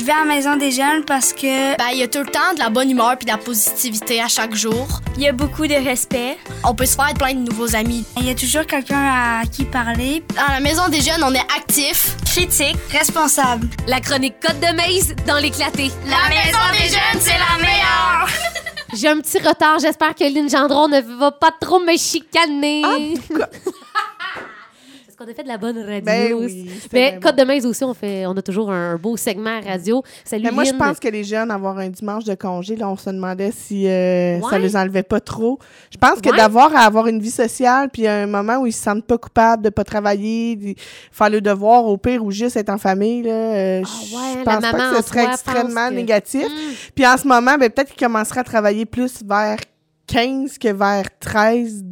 Je vais à la maison des jeunes parce que Ben, il y a tout le temps de la bonne humeur puis de la positivité à chaque jour. il y a beaucoup de respect. On peut se faire plein de nouveaux amis. Il y a toujours quelqu'un à qui parler. Dans la maison des jeunes, on est actif. Critique, responsable. La chronique Côte de Maze dans l'éclaté. La maison des jeunes, c'est la meilleure! J'ai un petit retard. J'espère que Lynn Gendron ne va pas trop me chicaner. Est-ce qu'on a fait de la bonne radio? Ben oui, Mais Côte de Maze aussi, on, fait, on a toujours un beau segment radio. Salut Mais moi, je pense que les jeunes, avoir un dimanche de congé, là, on se demandait si euh, ça Ouais. les enlevait pas trop. Je pense que Ouais. d'avoir à avoir une vie sociale, puis un moment où ils se sentent pas coupables de pas travailler, de faire le devoir au pire ou juste être en famille, là, euh, Ah ouais, je pense pas que ce serait extrêmement que- négatif. Mm. Puis en ce moment, ben, peut-être qu'ils commenceraient à travailler plus vers 15 que vers 13,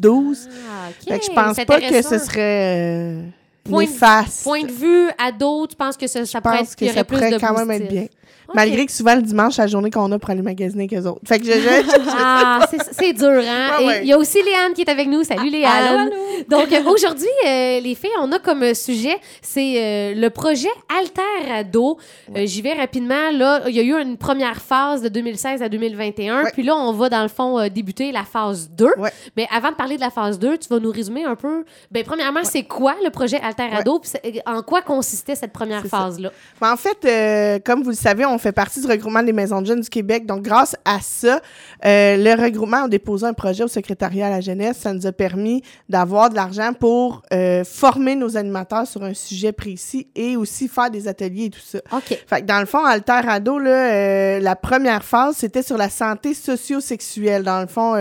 12. Ah, OK. Fait que je pense pas que ce serait euh, Point de- néfaste. Point de vue ado, tu penses que ça, ça Je pourrait pense être, que ça pourrait quand même positif. être bien. OK. Malgré que souvent, le dimanche, c'est la journée qu'on a pour aller magasiner avec eux autres. Fait que je... je- Ah, c'est- dur, hein? Ouais, ouais. il y a aussi Léane qui est avec nous. Salut, Léane. allô, allô. Donc, euh, aujourd'hui, euh, les filles, on a comme euh, sujet, c'est euh, le projet Alter Ado. Euh, J'y vais rapidement. Là, il y a eu une première phase de 2016 à 2021. Ouais. Puis là, on va, dans le fond, euh, débuter la phase 2. Ouais. Mais avant de parler de la phase 2, tu vas nous résumer un peu. Ben, premièrement, c'est quoi le projet Alter Ado? Puis en quoi consistait cette première phase-là? Mais en fait, euh, comme vous le savez, on fait partie du regroupement des maisons de jeunes du Québec. Donc, grâce à ça, euh, le regroupement a déposé un projet au secrétariat à la jeunesse. Ça nous a permis d'avoir de l'argent pour euh, former nos animateurs sur un sujet précis et aussi faire des ateliers et tout ça. OK. Fait que dans le fond, Alter Ado, là, euh, la première phase, c'était sur la santé socio-sexuelle. Dans le fond,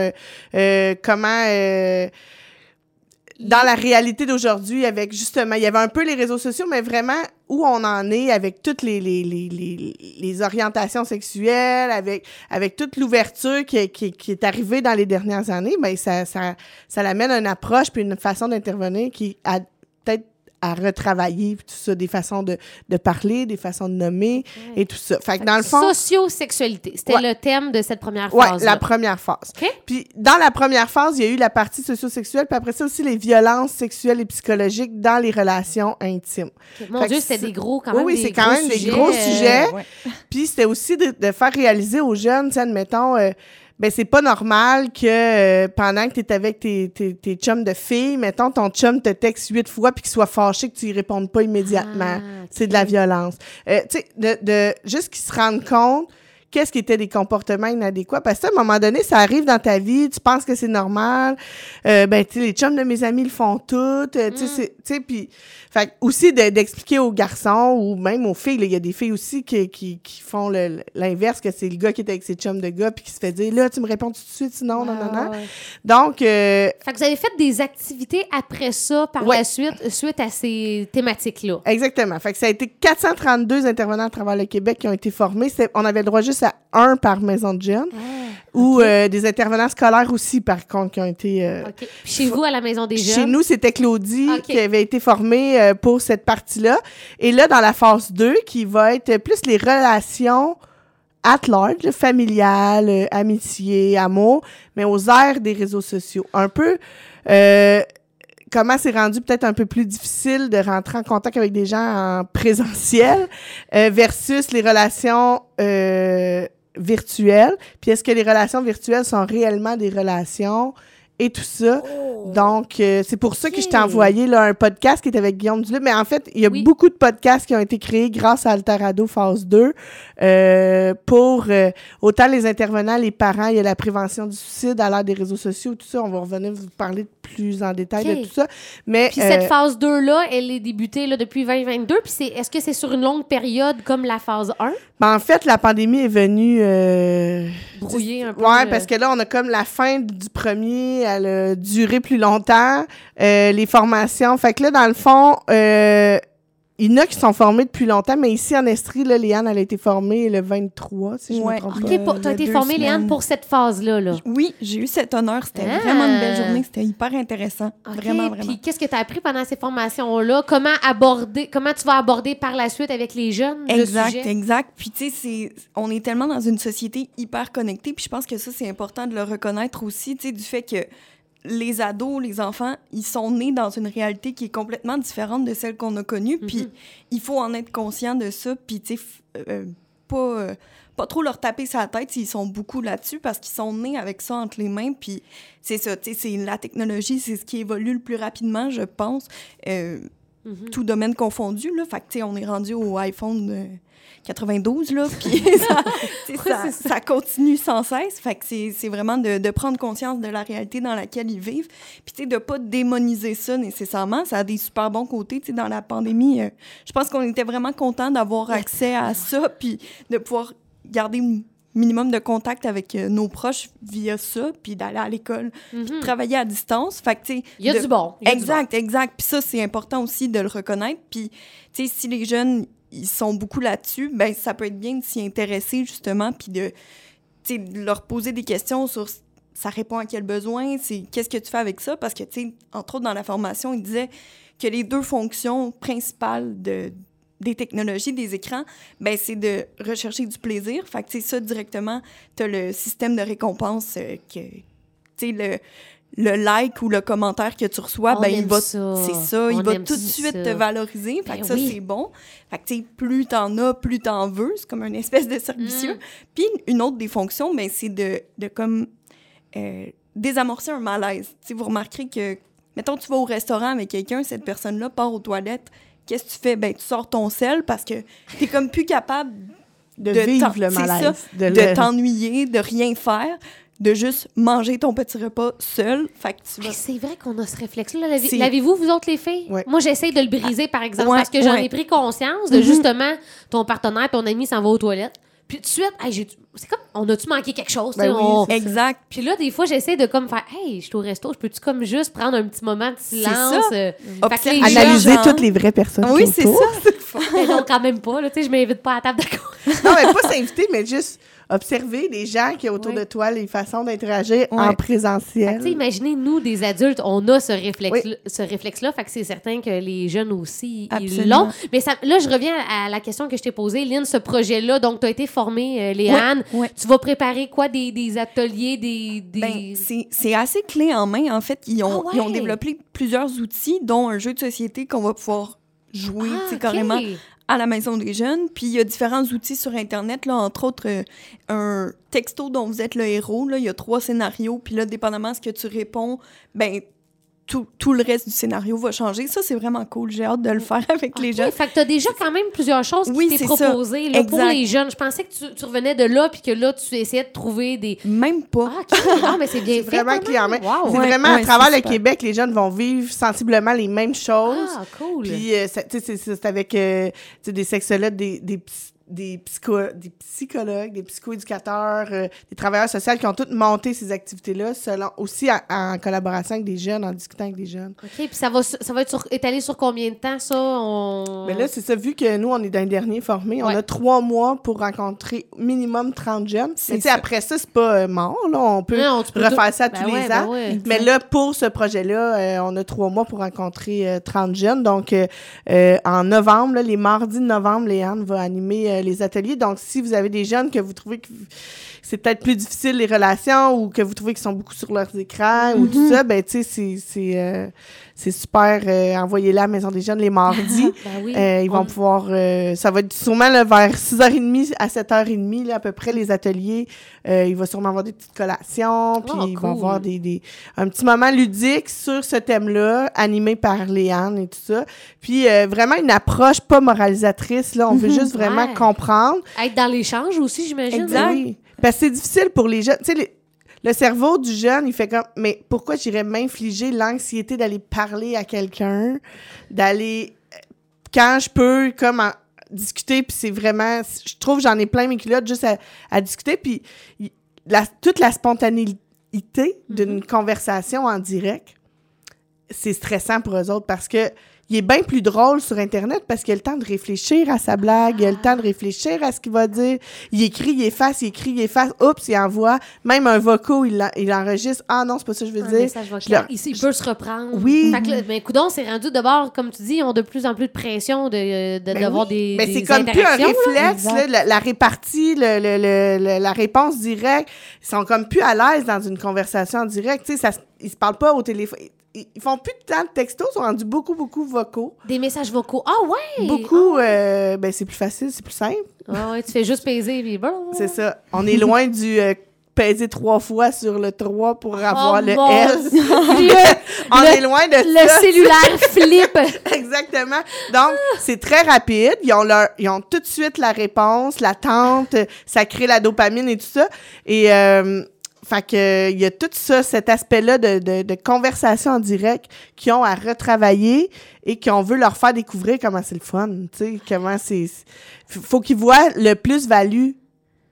comment... dans la réalité d'aujourd'hui, avec justement, il y avait un peu les réseaux sociaux, mais vraiment où on en est avec toutes les, les, les, les, orientations sexuelles, avec, avec toute l'ouverture qui, est- qui, qui est arrivée dans les dernières années, ben ça, ça, ça l'amène une approche puis une façon d'intervenir qui a peut-être à retravailler, puis tout ça, des façons de, de parler, des façons de nommer et tout ça. Fait que dans le fond, Socio-sexualité. C'était Ouais. le thème de cette première Ouais, phase. la première phase. OK. Puis dans la première phase, il y a eu la partie socio-sexuelle, puis après ça aussi les violences sexuelles et psychologiques dans les relations intimes. Mon Fait Dieu, c'était c'est- des gros, quand Oui, même. oui, des c'est quand gros même des sujets, gros euh, sujets. Ouais. Puis c'était aussi de, de faire réaliser aux jeunes, admettons, euh, ben c'est pas normal que euh, pendant que tu es avec tes, tes, tes chums de filles, mettons, ton chum te texte huit fois puis qu'il soit fâché que tu y répondes pas immédiatement. Ah, C'est de la violence. Euh, tu sais, de, de, juste qu'ils se rendent compte qu'est-ce qui était des comportements inadéquats? Parce que à un moment donné, ça arrive dans ta vie, tu penses que c'est normal. Euh, ben, tu sais, les chums de mes amis le font tout. euh, tu sais, Mm. tu sais, puis... Fait que aussi de- d'expliquer aux garçons ou même aux filles, il y a des filles aussi qui, qui, qui font l'inverse, que c'est le gars qui est avec ses chums de gars puis qui se fait dire, là, tu me réponds tout de suite, sinon, non, non, non. ouais. Donc, euh, Fait que vous avez fait des activités après ça, par Ouais. la suite, suite à ces thématiques-là? Exactement. Fait que ça a été 432 intervenants à travers le Québec qui ont été formés. On avait le droit juste à un par maison de jeunes. Ou euh, des intervenants scolaires aussi, par contre, qui ont été... euh, chez vous, à la Maison des Chez Jeunes? nous, c'était Claudie qui avait été formée euh, pour cette partie-là. Et là, dans la phase 2, qui va être plus les relations at large, familiales, euh, amitié, amour, mais aux aires des réseaux sociaux. Un peu... comment c'est rendu peut-être un peu plus difficile de rentrer en contact avec des gens en présentiel euh, versus les relations euh, virtuelles? Puis est-ce que les relations virtuelles sont réellement des relations et tout ça? Donc, euh, c'est pour ça que je t'ai envoyé là, un podcast qui est avec Guillaume Duluth. Mais en fait, il y a Oui. beaucoup de podcasts qui ont été créés grâce à Alterado Phase 2 euh, pour euh, autant les intervenants, les parents. Il y a la prévention du suicide à l'ère des réseaux sociaux, tout ça. On va revenir vous parler plus en détail de tout ça. Mais Puis euh, cette phase 2-là, elle est débutée là, depuis 2022. Puis c'est, est-ce que c'est sur une longue période comme la phase 1? ben, en fait, la pandémie est venue... euh, Brouiller un peu. Ouais, euh, parce que là, on a comme la fin du premier, elle a duré plus longtemps, euh, les formations. Fait que là, dans le fond, euh, il y en a qui sont formés depuis longtemps, mais ici en Estrie, là, Léane, elle a été formée le 23, si je me trompe Ok. pas. OK, pour- t'as Euh, été formée, Léane, semaines. pour cette phase-là. Là. Oui, j'ai eu cet honneur. C'était Ah. vraiment une belle journée. C'était hyper intéressant. OK, Vraiment, vraiment. Puis qu'est-ce que tu as appris pendant ces formations-là? Comment aborder, comment tu vas aborder par la suite avec les jeunes le Exact, sujet? exact. Puis tu sais, c'est- on est tellement dans une société hyper connectée, puis je pense que ça, c'est important de le reconnaître aussi, tu sais, du fait que les ados, les enfants, ils sont nés dans une réalité qui est complètement différente de celle qu'on a connue. Puis il faut en être conscient de ça. Puis, tu sais, f- euh, pas, euh, pas trop leur taper sa tête s'ils sont beaucoup là-dessus parce qu'ils sont nés avec ça entre les mains. Puis c'est ça, tu sais, c'est la technologie, c'est ce qui évolue le plus rapidement, je pense. Euh, Mhm. Tout domaine confondu, là. Fait que, on est rendu au iPhone euh, 92, là. Puis ça, continue sans cesse. Fait que c'est vraiment de, de prendre conscience de la réalité dans laquelle ils vivent. Puis, tu sais, de pas démoniser ça nécessairement. Ça a des super bons côtés. Tu sais, dans la pandémie, euh, je pense qu'on était vraiment content d'avoir accès à ça, puis de pouvoir garder minimum de contact avec euh, nos proches via ça, puis d'aller à l'école, puis de Mhm. travailler à distance. Fait que, Il y a de- du bon. du Exact, exact. Puis ça, c'est important aussi de le reconnaître. Puis, tu sais, si les jeunes, ils sont beaucoup là-dessus, ben ça peut être bien de s'y intéresser, justement, puis de, de leur poser des questions sur ça répond à quel besoin, c'est qu'est-ce que tu fais avec ça, parce que, tu sais, entre autres, dans la formation, ils disaient que les deux fonctions principales de des technologies, des écrans, ben c'est de rechercher du plaisir. Fait que, ça, directement, tu as le système de récompense euh, que, tu sais, le, le like ou le commentaire que tu reçois, On ben, il va, c'est ça, On il va tout de ça. suite te valoriser. Fait Ben que ça, oui. c'est bon. Fait que, tu sais, plus t'en as, plus t'en veux. C'est comme une espèce de cercle vicieux. Mm. Puis, une autre des fonctions, ben, c'est de, de comme euh, désamorcer un malaise. Tu vous remarquerez que, mettons, tu vas au restaurant avec quelqu'un, cette personne-là part aux toilettes. Qu'est-ce que tu fais? Ben, tu sors ton sel parce que t'es comme plus capable De, de vivre le malaise. de le- t'ennuyer, de rien faire, de juste manger ton petit repas seul. Fait que tu vas... Hey, c'est vrai qu'on a ce réflexe-là. L'avez-vous, vous autres, les filles? Ouais. Moi, j'essaie de le briser, par exemple, Ouais, parce que j'en ouais. ai pris conscience de Mhm. justement ton partenaire, ton ami s'en va aux toilettes. Puis tout de suite, hey, c'est comme, on a-tu manqué quelque chose? tu sais, Ben oui, on- Exact. Puis là, des fois, j'essaie de comme faire, hey, je suis au resto, je peux-tu comme juste prendre un petit moment de silence? ça. euh, Analyser gens. toutes les vraies personnes. Oui, qui c'est autour. ça. ben non, quand même pas, là, tu sais, je m'invite pas à la table d'accord. Non, mais pas s'inviter, mais juste observer les gens qui autour de toi, les façons d'interagir en présentiel. Tu sais, imaginez, nous, des adultes, on a ce réflexe, ce réflexe-là, fait que c'est certain que les jeunes aussi, ils l'ont. Mais ça, là, je reviens à la question que je t'ai posée, Lynn, ce projet-là, donc tu as été formée, euh, Léane, tu vas préparer quoi, des, des ateliers, des... des... Ben, c'est c'est assez clé en main. En fait, ils ont, Ah ils ont développé plusieurs outils, dont un jeu de société qu'on va pouvoir jouer Ah, carrément à la maison des jeunes. Puis il y a différents outils sur Internet, là, entre autres euh, un texto dont vous êtes le héros. Là, il y a trois scénarios. Puis là, dépendamment de ce que tu réponds, ben tout, tout le reste du scénario va changer. Ça, c'est vraiment cool. J'ai hâte de le faire avec les jeunes. Fait que t'as déjà quand même plusieurs choses Oui, qui t'es proposées là, pour les jeunes. Je pensais que tu, tu revenais de là puis que là, tu essayais de trouver des... Même pas. Ah, mais c'est bien C'est fait. vraiment quand clé en main. même. Wow. C'est Ouais, vraiment ouais, à travers le super. Québec, les jeunes vont vivre sensiblement les mêmes choses. Ah, cool. Puis, euh, tu c'est- avec euh, tu sais, des sexologues, des, des, des, psycho- des psychologues, des psychoéducateurs, euh, des travailleurs sociaux qui ont toutes monté ces activités-là, selon, aussi en, en collaboration avec des jeunes, en discutant avec des jeunes. OK, puis ça va, ça va être sur- étalé sur combien de temps, ça? On... Mais là, c'est ça, vu que nous, on est d'un dernier formé, on Ouais. a trois mois pour rencontrer minimum 30 jeunes. Mais tu sais, ça. après ça, c'est pas euh, mort, là. On peut Non, refaire ça Ben tous ouais, les ben ans. ouais. Mais là, pour ce projet-là, euh, on a trois mois pour rencontrer euh, 30 jeunes. Donc, euh, euh, en novembre, là, les mardis de novembre, Léane va animer euh, les ateliers. Donc, si vous avez des jeunes que vous trouvez que c'est peut-être plus difficile les relations ou que vous trouvez qu'ils sont beaucoup sur leurs écrans ou tout ça, ben, tu sais, c'est- c'est super. euh, Envoyez-les à la Maison des jeunes les mardis. Ben oui. Euh, ils vont On- pouvoir. euh, ça va être sûrement là, vers 6h30 à 7h30, là, à peu près, les ateliers. Euh, il va sûrement avoir des petites collations, puis Oh, il va cool. avoir des, des, un petit moment ludique sur ce thème-là, animé par Léane et tout ça. Puis euh, vraiment une approche pas moralisatrice, là. On veut juste vraiment Ouais. comprendre. Être dans l'échange aussi, j'imagine. Exact. Oui. Parce que c'est difficile pour les jeunes. Tu sais, le cerveau du jeune, il fait comme, mais pourquoi j'irais m'infliger l'anxiété d'aller parler à quelqu'un, d'aller, euh, quand je peux, comme, en- discuter, puis c'est vraiment, je trouve que j'en ai plein mes culottes juste à, à discuter, puis la, toute la spontanéité d'une conversation en direct, c'est stressant pour eux autres parce que il est bien plus drôle sur Internet parce qu'il a le temps de réfléchir à sa blague, il a le temps de réfléchir à ce qu'il va dire. Il écrit, il efface, il écrit, il efface. Oups, il envoie. Même un vocaux, il, il enregistre. Ah non, c'est pas ça que je veux Un dire. message Je vocal. le- Il, il peut se reprendre. Oui. Fait que, là, ben, coudonc, c'est rendu d'abord, comme tu dis, ils ont de plus en plus de pression de, de, Ben d'avoir oui. des. Mais des c'est comme plus un là. réflexe, là, la, la répartie, le, le- le- le- la réponse directe. Ils sont comme plus à l'aise dans une conversation en direct. Tu sais, ça, ils se parlent pas au téléphone. Ils, font plus de temps de textos, ils sont rendus beaucoup, beaucoup vocaux. Des messages vocaux. Ah ouais! Beaucoup, euh, ben c'est plus facile, c'est plus simple. Ah ouais, tu fais juste peser, puis bon. C'est ça. On est loin du euh, peser trois fois sur le 3 pour avoir Oh le mon S. On Le- est loin de Le ça. cellulaire flip! Exactement. Donc, c'est très rapide. Ils ont, leur, ils ont tout de suite la réponse, l'attente, ça crée la dopamine et tout ça. Et, euh, fait que, il y a tout ça, cet aspect-là de, de, de conversation en direct qui ont à retravailler et qu'on veut leur faire découvrir comment c'est le fun, tu sais, comment c'est... Faut qu'ils voient le plus-value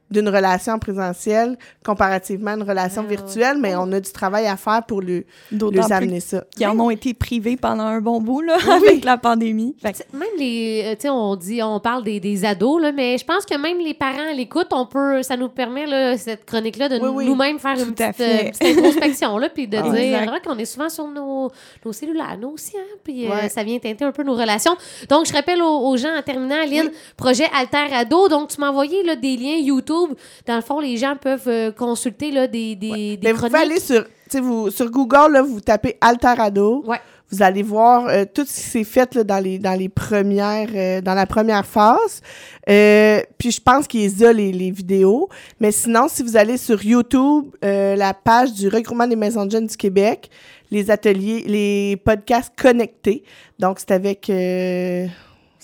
d'une relation présentielle comparativement à une relation Ah, virtuelle, mais on a du travail à faire pour lui, amener ça. qui en ont été privés pendant un bon bout, là, avec la pandémie. Fait que- T'sais, Même les, euh, tu sais, on dit, on parle des, des ados, là, mais je pense que même les parents à l'écoute, on peut, ça nous permet, là, cette chronique-là, de Oui, oui. nous-mêmes faire une Tout à petite, euh, petite introspection, là, puis de Ah. dire, qu'on est souvent sur nos, nos cellulaires, nous aussi, hein, puis euh, ça vient teinter un peu nos relations. Donc, je rappelle aux, aux gens, en terminant, Aline, projet Alter Ado, donc tu m'as envoyé, là, des liens YouTube. Dans le fond, les gens peuvent euh, consulter, là, des, des, des Mais vous chroniques. aller sur, vous, sur Google, là, vous tapez Alterado. Ouais. Vous allez voir euh, tout ce qui s'est fait là, dans, les, dans les premières, euh, dans la première phase. Puis je pense qu'il y a les, les vidéos. Mais sinon, si vous allez sur YouTube, la page du regroupement des maisons de jeunes du Québec, les ateliers, les podcasts connectés. Donc, c'est avec...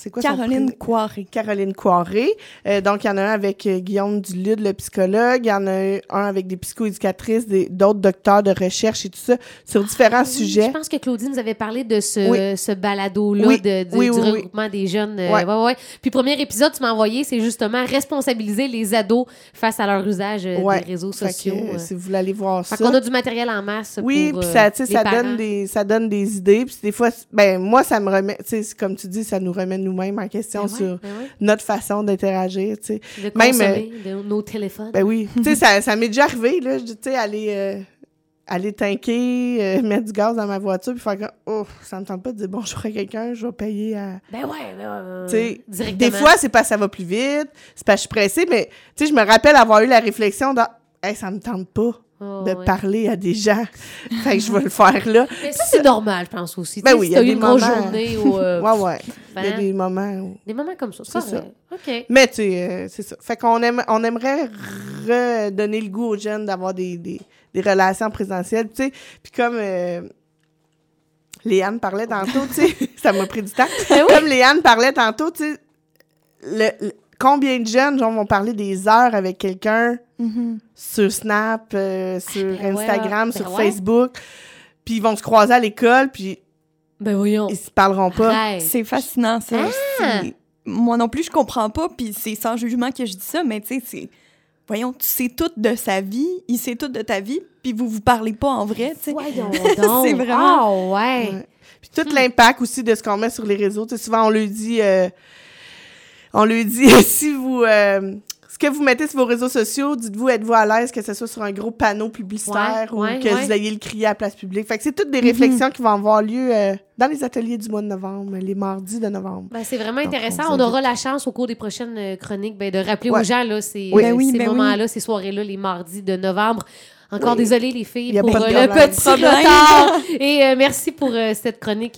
c'est quoi son Caroline prénom? Coiré. Caroline Coiré. Euh, donc, il y en a un avec euh, Guillaume Dulude, le psychologue. Il y en a un avec des psychoéducatrices, d'autres docteurs de recherche et tout ça, sur différents Oui, sujets. Je pense que Claudine nous avait parlé de ce, Oui. ce balado-là Oui, de, du, oui, du oui, oui. regroupement des jeunes. euh, Ouais. ouais, ouais. Puis, premier épisode, tu m'as envoyé, c'est justement responsabiliser les ados face à leur usage euh, des réseaux que, sociaux. si vous voulez aller voir Fait ça. qu'on a du matériel en masse. Oui, pour, puis ça, les ça parents. donne des, ça donne des idées. Puis des fois, ben moi, ça me remet, tu sais, c'est comme tu dis, ça nous remet nous-mêmes en question Ben ouais, sur ben ouais. notre façon d'interagir, tu sais. De Même, de nos téléphones. Ben oui. tu sais, ça, ça m'est déjà arrivé, là, tu sais, aller, euh, aller tanker, euh, mettre du gaz dans ma voiture, puis faire comme, oh, ça me tente pas de dire bonjour à quelqu'un, je vais payer à. Ben ouais, ben ouais, Tu sais, directement. des fois, c'est parce que ça va plus vite, c'est parce que je suis pressée, mais tu sais, je me rappelle avoir eu la réflexion de, hey, ça me tente pas Oh, de ouais. parler à des gens. fait que je vais le faire là. Mais ça, c'est normal, je pense aussi. Ben oui, si il y a eu des une grosse moments- journée ou. euh, Ouais, ouais. Il y a des moments où... des moments comme ça. C'est ça. OK. Mais tu sais, euh, c'est ça. Fait qu'on aime, on aimerait redonner le goût aux jeunes d'avoir des, des, des relations présentielles, tu sais. Puis comme euh, Léane parlait tantôt, tu sais, ça m'a pris du temps. Ben oui. Comme Léane parlait tantôt, tu sais, le, le- combien de jeunes genre, vont parler des heures avec quelqu'un Mhm. sur Snap, euh, sur ben ouais, Instagram, ben sur. Facebook, puis ils vont se croiser à l'école, puis Ben voyons. ils se parleront pas. C'est fascinant, ça. Ah! Moi non plus, je comprends pas, puis c'est sans jugement que je dis ça, mais tu sais, c'est... Voyons, tu sais tout de sa vie, il sait tout de ta vie, puis vous vous parlez pas en vrai, tu sais. Voyons donc. C'est vraiment- Ah ouais. Ouais. Puis tout l'impact aussi de ce qu'on met sur les réseaux. Tu sais, souvent, on lui dit, euh, on lui dit, si vous, euh, ce que vous mettez sur vos réseaux sociaux, dites-vous, êtes-vous à l'aise que ce soit sur un gros panneau publicitaire Ouais, ou ouais, que ouais. vous ayez le crier à la place publique? Fait que c'est toutes des réflexions qui vont avoir lieu euh, dans les ateliers du mois de novembre, les mardis de novembre. Ben, c'est vraiment Donc, intéressant. on aura la chance au cours des prochaines euh, chroniques ben, de rappeler Ouais. aux gens là, ces, Oui. euh, Ben oui, ces ben oui. moments-là, ces soirées-là, les mardis de novembre. Encore Oui. désolée les filles Y a pour pas de euh, le petit retard. Et euh, merci pour euh, cette chronique